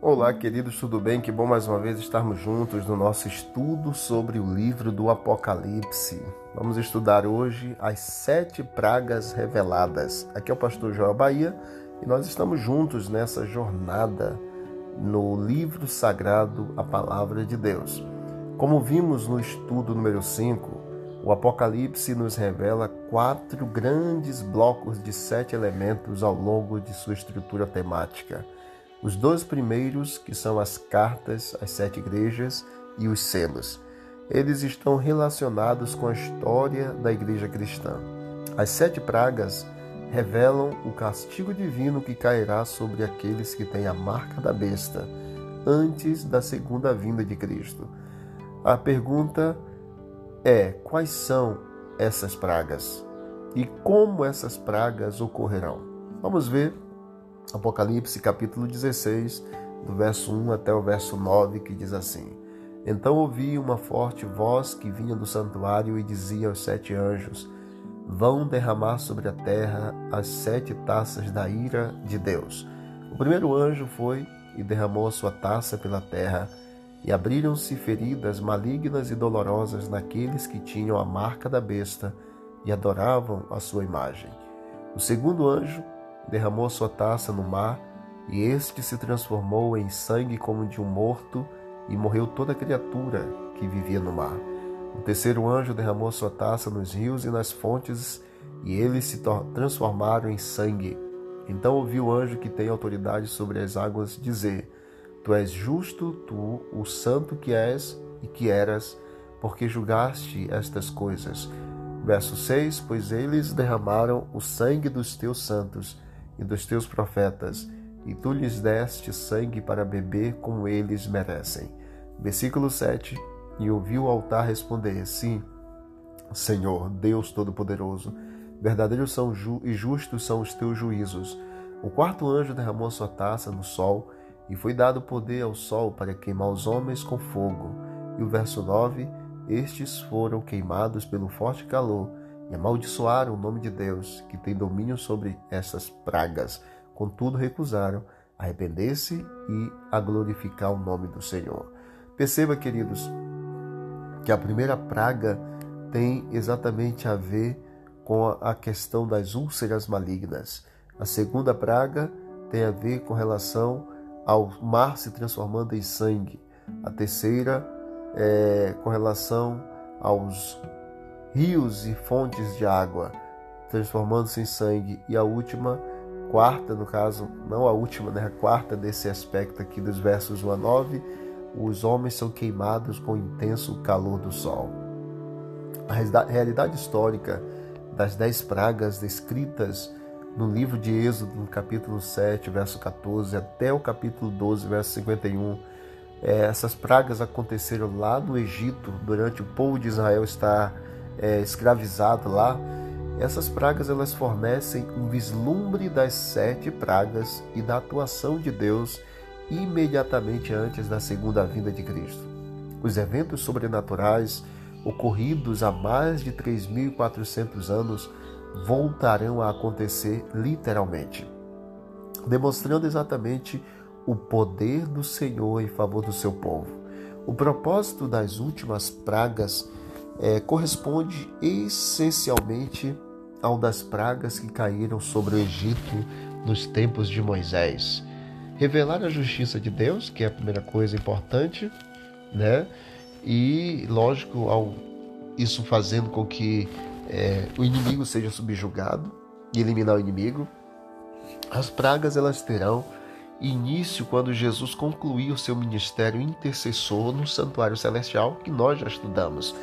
Olá, queridos, tudo bem? Que bom mais uma vez estarmos juntos no nosso estudo sobre o livro do Apocalipse. Vamos estudar hoje as sete pragas reveladas. Aqui é o pastor Joel Bahia e nós estamos juntos nessa jornada no livro sagrado, a Palavra de Deus. Como vimos no estudo número 5, o Apocalipse nos revela quatro grandes blocos de sete elementos ao longo de sua estrutura temática. Os dois primeiros, que são as cartas às sete igrejas e os selos, eles estão relacionados com a história da igreja cristã. As sete pragas revelam o castigo divino que cairá sobre aqueles que têm a marca da besta antes da segunda vinda de Cristo. A pergunta é: quais são essas pragas e como essas pragas ocorrerão? Vamos ver Apocalipse capítulo 16, do verso 1 até o verso 9, que diz assim: Então ouvi uma forte voz que vinha do santuário e dizia aos sete anjos: Vão derramar sobre a terra as sete taças da ira de Deus. O primeiro anjo foi e derramou a sua taça pela terra e abriram-se feridas malignas e dolorosas naqueles que tinham a marca da besta e adoravam a sua imagem. O segundo anjo derramou sua taça no mar, e este se transformou em sangue como de um morto, e morreu toda criatura que vivia no mar. O terceiro anjo derramou sua taça nos rios e nas fontes, e eles se transformaram em sangue. Então ouviu o anjo que tem autoridade sobre as águas dizer: Tu és justo, tu, o santo que és e que eras, porque julgaste estas coisas. Verso 6: Pois eles derramaram o sangue dos teus santos e dos teus profetas, e tu lhes deste sangue para beber como eles merecem. Versículo 7: E ouviu o altar responder: Sim, Senhor, Deus Todo-Poderoso, verdadeiros são ju e justos são os teus juízos. O quarto anjo derramou sua taça no sol e foi dado poder ao sol para queimar os homens com fogo. E o verso 9: Estes foram queimados pelo forte calor e amaldiçoaram o nome de Deus, que tem domínio sobre essas pragas. Contudo, recusaram arrepender-se e a glorificar o nome do Senhor. Perceba, queridos, que a primeira praga tem exatamente a ver com a questão das úlceras malignas. A segunda praga tem a ver com relação ao mar se transformando em sangue. A terceira é com relação aos rios e fontes de água transformando-se em sangue. E a última, quarta, no caso, não a última, né? A quarta desse aspecto aqui dos versos 1 a 9, os homens são queimados com o intenso calor do sol. A realidade histórica das dez pragas descritas no livro de Êxodo, no capítulo 7, verso 14, até o capítulo 12, verso 51. É, essas pragas aconteceram lá no Egito, durante o povo de Israel estar é, escravizado lá. Essas pragas elas fornecem um vislumbre das sete pragas e da atuação de Deus imediatamente antes da segunda vinda de Cristo. Os eventos sobrenaturais ocorridos há mais de 3.400 anos voltarão a acontecer literalmente, demonstrando exatamente o poder do Senhor em favor do seu povo. O propósito das últimas pragas é, corresponde essencialmente ao das pragas que caíram sobre o Egito nos tempos de Moisés. Revelar a justiça de Deus, que é a primeira coisa importante, né? E, lógico, ao isso fazendo com que é, o inimigo seja subjugado e eliminar o inimigo. As pragas elas terão início quando Jesus concluir o seu ministério intercessor no santuário celestial que nós já estudamos,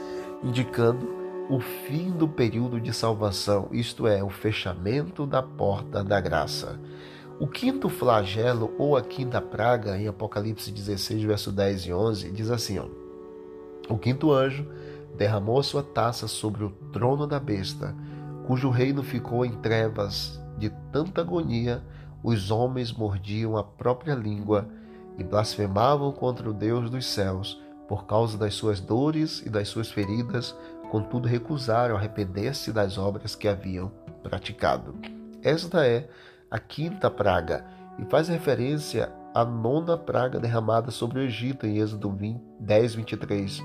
indicando o fim do período de salvação, isto é, o fechamento da porta da graça. O quinto flagelo ou a quinta praga, em Apocalipse 16, verso 10 e 11, diz assim: ó, O quinto anjo derramou sua taça sobre o trono da besta, cujo reino ficou em trevas de tanta agonia, os homens mordiam a própria língua e blasfemavam contra o Deus dos céus por causa das suas dores e das suas feridas, contudo recusaram arrepender-se das obras que haviam praticado. Esta é a quinta praga e faz referência a nona praga derramada sobre o Egito em Êxodo 10, 23.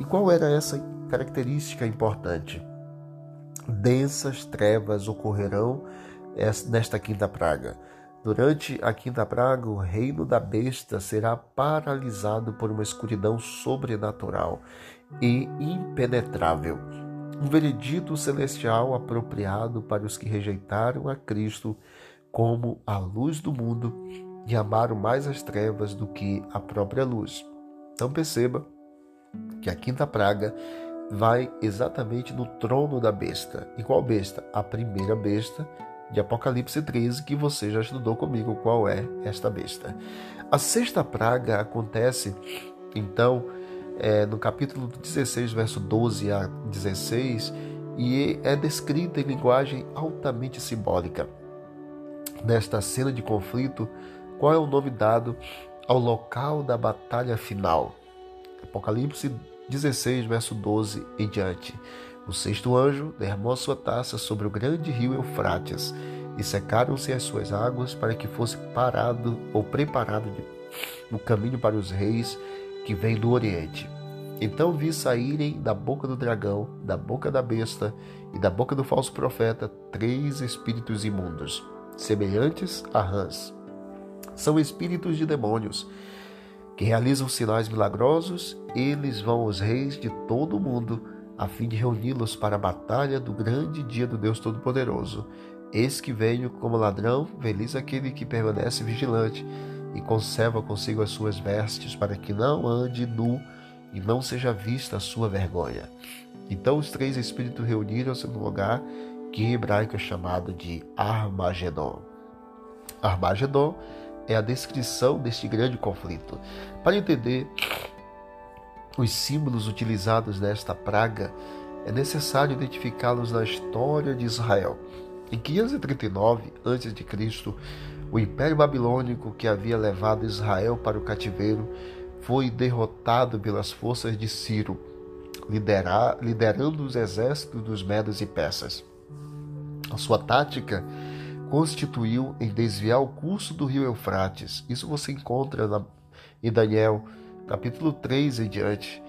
E qual era essa característica importante? Densas trevas ocorrerão nesta quinta praga. Durante a quinta praga, o reino da besta será paralisado por uma escuridão sobrenatural e impenetrável. Um veredito celestial apropriado para os que rejeitaram a Cristo como a luz do mundo e amaram mais as trevas do que a própria luz. Então perceba que a quinta praga vai exatamente no trono da besta. E qual besta? A primeira besta de Apocalipse 13, que você já estudou comigo qual é esta besta. A sexta praga acontece, então, é, no capítulo 16, verso 12 a 16, e é descrita em linguagem altamente simbólica. Nesta cena de conflito, qual é o nome dado ao local da batalha final? Apocalipse 16, verso 12 em diante. O sexto anjo derramou sua taça sobre o grande rio Eufrates, e secaram-se as suas águas para que fosse parado ou preparado no caminho para os reis que vêm do Oriente. Então vi saírem da boca do dragão, da boca da besta e da boca do falso profeta três espíritos imundos, semelhantes a rãs. São espíritos de demônios que realizam sinais milagrosos. Eles vão aos reis de todo o mundo a fim de reuni-los para a batalha do grande dia do Deus Todo-Poderoso. Eis que venho como ladrão, feliz aquele que permanece vigilante e conserva consigo as suas vestes, para que não ande nu e não seja vista a sua vergonha. Então os três espíritos reuniram-se no lugar que em hebraico é chamado de Armagedon. Armagedon é a descrição deste grande conflito. Para entender os símbolos utilizados nesta praga, é necessário identificá-los na história de Israel. Em 539 a.C., o Império Babilônico que havia levado Israel para o cativeiro foi derrotado pelas forças de Ciro, liderar, liderando os exércitos dos Medos e Persas. A sua tática constituiu em desviar o curso do rio Eufrates. Isso você encontra na, em Daniel capítulo 3 em diante,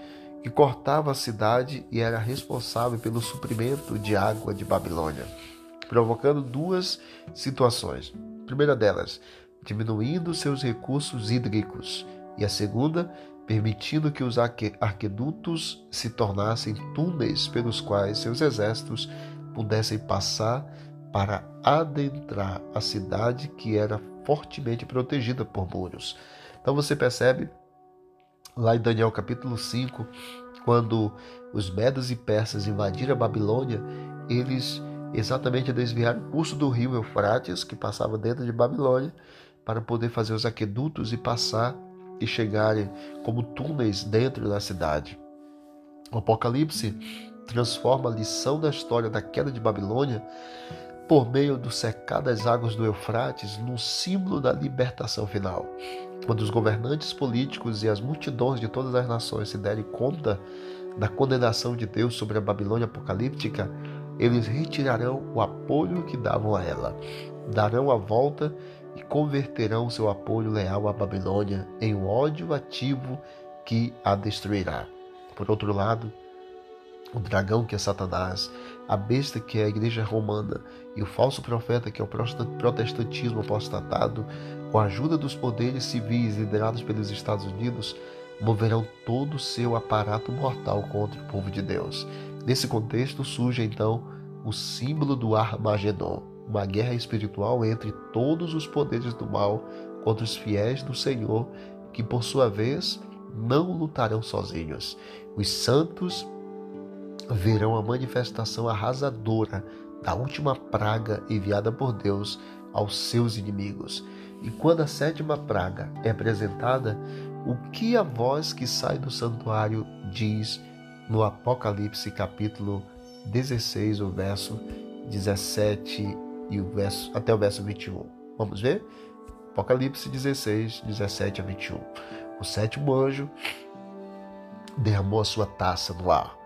que cortava a cidade e era responsável pelo suprimento de água de Babilônia, provocando duas situações. A primeira delas, diminuindo seus recursos hídricos, e a segunda, permitindo que os arquedutos se tornassem túneis pelos quais seus exércitos pudessem passar para adentrar a cidade que era fortemente protegida por muros. Então você percebe lá em Daniel capítulo 5, quando os medos e persas invadiram a Babilônia, eles exatamente desviaram o curso do rio Eufrates, que passava dentro de Babilônia, para poder fazer os aquedutos e passar e chegarem como túneis dentro da cidade. O Apocalipse transforma a lição da história da queda de Babilônia por meio do secar das águas do Eufrates num símbolo da libertação final. Quando os governantes políticos e as multidões de todas as nações se derem conta da condenação de Deus sobre a Babilônia apocalíptica, eles retirarão o apoio que davam a ela, darão a volta e converterão seu apoio leal à Babilônia em um ódio ativo que a destruirá. Por outro lado, o dragão que é Satanás, a besta que é a igreja romana e o falso profeta que é o protestantismo apostatado, com a ajuda dos poderes civis liderados pelos Estados Unidos, moverão todo o seu aparato mortal contra o povo de Deus. Nesse contexto surge então o símbolo do Armagedon, uma guerra espiritual entre todos os poderes do mal contra os fiéis do Senhor, que por sua vez não lutarão sozinhos. Os santos verão a manifestação arrasadora da última praga enviada por Deus aos seus inimigos. E quando a sétima praga é apresentada, o que a voz que sai do santuário diz no Apocalipse capítulo 16, o verso 17 e o verso até o verso 21. Vamos ver? Apocalipse 16, 17 a 21. O sétimo anjo derramou a sua taça no ar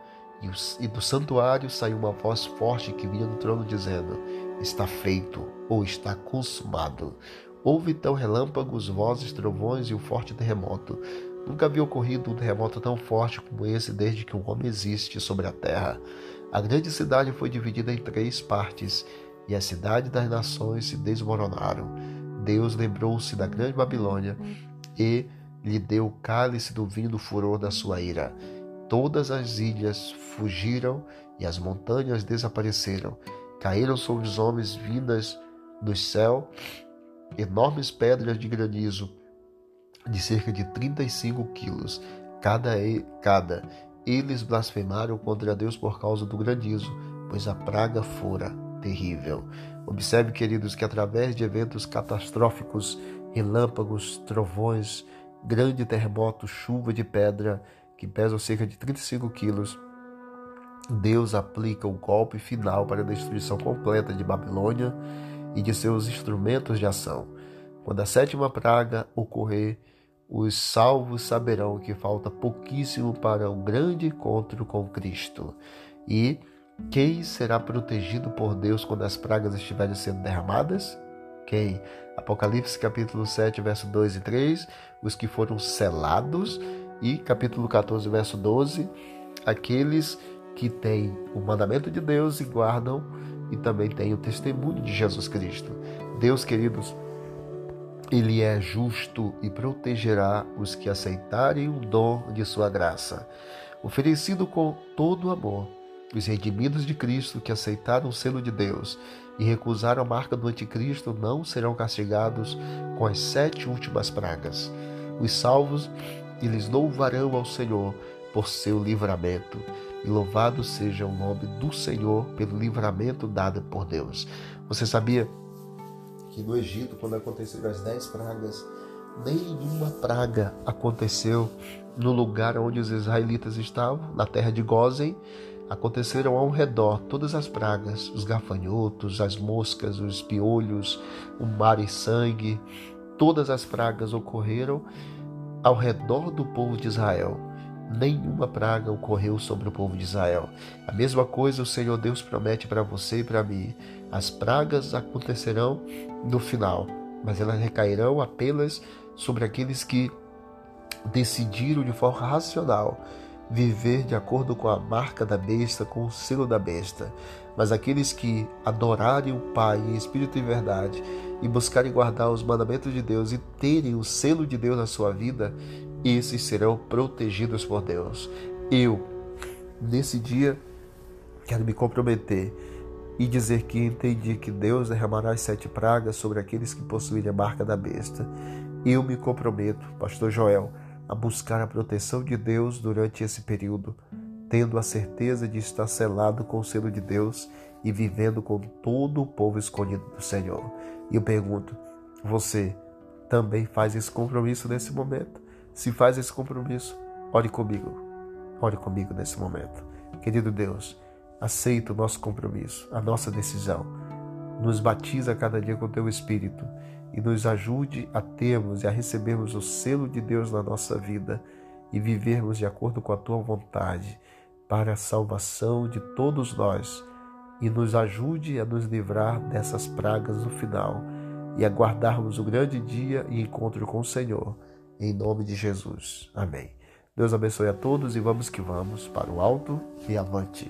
e do santuário saiu uma voz forte que vinha do trono dizendo: Está feito ou está consumado. Houve então relâmpagos, vozes, trovões e um forte terremoto. Nunca havia ocorrido um terremoto tão forte como esse desde que o homem existe sobre a terra. A grande cidade foi dividida em três partes, e a cidade das nações se desmoronaram. Deus lembrou-se da grande Babilônia e lhe deu o cálice do vinho do furor da sua ira. Todas as ilhas fugiram e as montanhas desapareceram. Caíram sobre os homens vindas do céu enormes pedras de granizo de cerca de 35 quilos cada, cada. Eles blasfemaram contra Deus por causa do granizo, pois a praga fora terrível. Observe, queridos, que através de eventos catastróficos, relâmpagos, trovões, grande terremoto, chuva de pedra, que pesam cerca de 35 quilos, Deus aplica o golpe final para a destruição completa de Babilônia e de seus instrumentos de ação. Quando a sétima praga ocorrer, os salvos saberão que falta pouquíssimo para o grande encontro com Cristo. E quem será protegido por Deus quando as pragas estiverem sendo derramadas? Quem? Apocalipse capítulo 7, verso 2 e 3, os que foram selados, e capítulo 14, verso 12, aqueles que têm o mandamento de Deus e guardam e também têm o testemunho de Jesus Cristo. Deus, queridos, ele é justo e protegerá os que aceitarem o dom de sua graça, oferecido com todo amor. Os redimidos de Cristo que aceitaram o selo de Deus e recusaram a marca do anticristo não serão castigados com as sete últimas pragas. Os salvos eles louvarão ao Senhor por seu livramento. E louvado seja o nome do Senhor pelo livramento dado por Deus. Você sabia que no Egito, quando aconteceram as dez pragas, nenhuma praga aconteceu no lugar onde os israelitas estavam, na terra de Gozen. Aconteceram ao redor todas as pragas, os gafanhotos, as moscas, os piolhos, o mar e sangue, todas as pragas ocorreram ao redor do povo de Israel nenhuma praga ocorreu sobre o povo de Israel. A mesma coisa o Senhor Deus promete para você e para mim. As pragas acontecerão no final, mas elas recairão apenas sobre aqueles que decidiram de forma racional viver de acordo com a marca da besta, com o selo da besta. Mas aqueles que adorarem o Pai em espírito e verdade e buscarem guardar os mandamentos de Deus e terem o selo de Deus na sua vida, esses serão protegidos por Deus. Eu, nesse dia, quero me comprometer e dizer que entendi que Deus derramará as sete pragas sobre aqueles que possuírem a marca da besta. Eu me comprometo, Pastor Joel, a buscar a proteção de Deus durante esse período, tendo a certeza de estar selado com o selo de Deus e vivendo com todo o povo escolhido do Senhor. E eu pergunto, você também faz esse compromisso nesse momento? Se faz esse compromisso, ore comigo. Ore comigo nesse momento. Querido Deus, aceita o nosso compromisso, a nossa decisão. Nos batiza cada dia com o teu Espírito e nos ajude a termos e a recebermos o selo de Deus na nossa vida e vivermos de acordo com a tua vontade para a salvação de todos nós e nos ajude a nos livrar dessas pragas no final e a guardarmos o grande dia e encontro com o Senhor em nome de Jesus. Amém. Deus abençoe a todos e vamos que vamos para o alto e avante.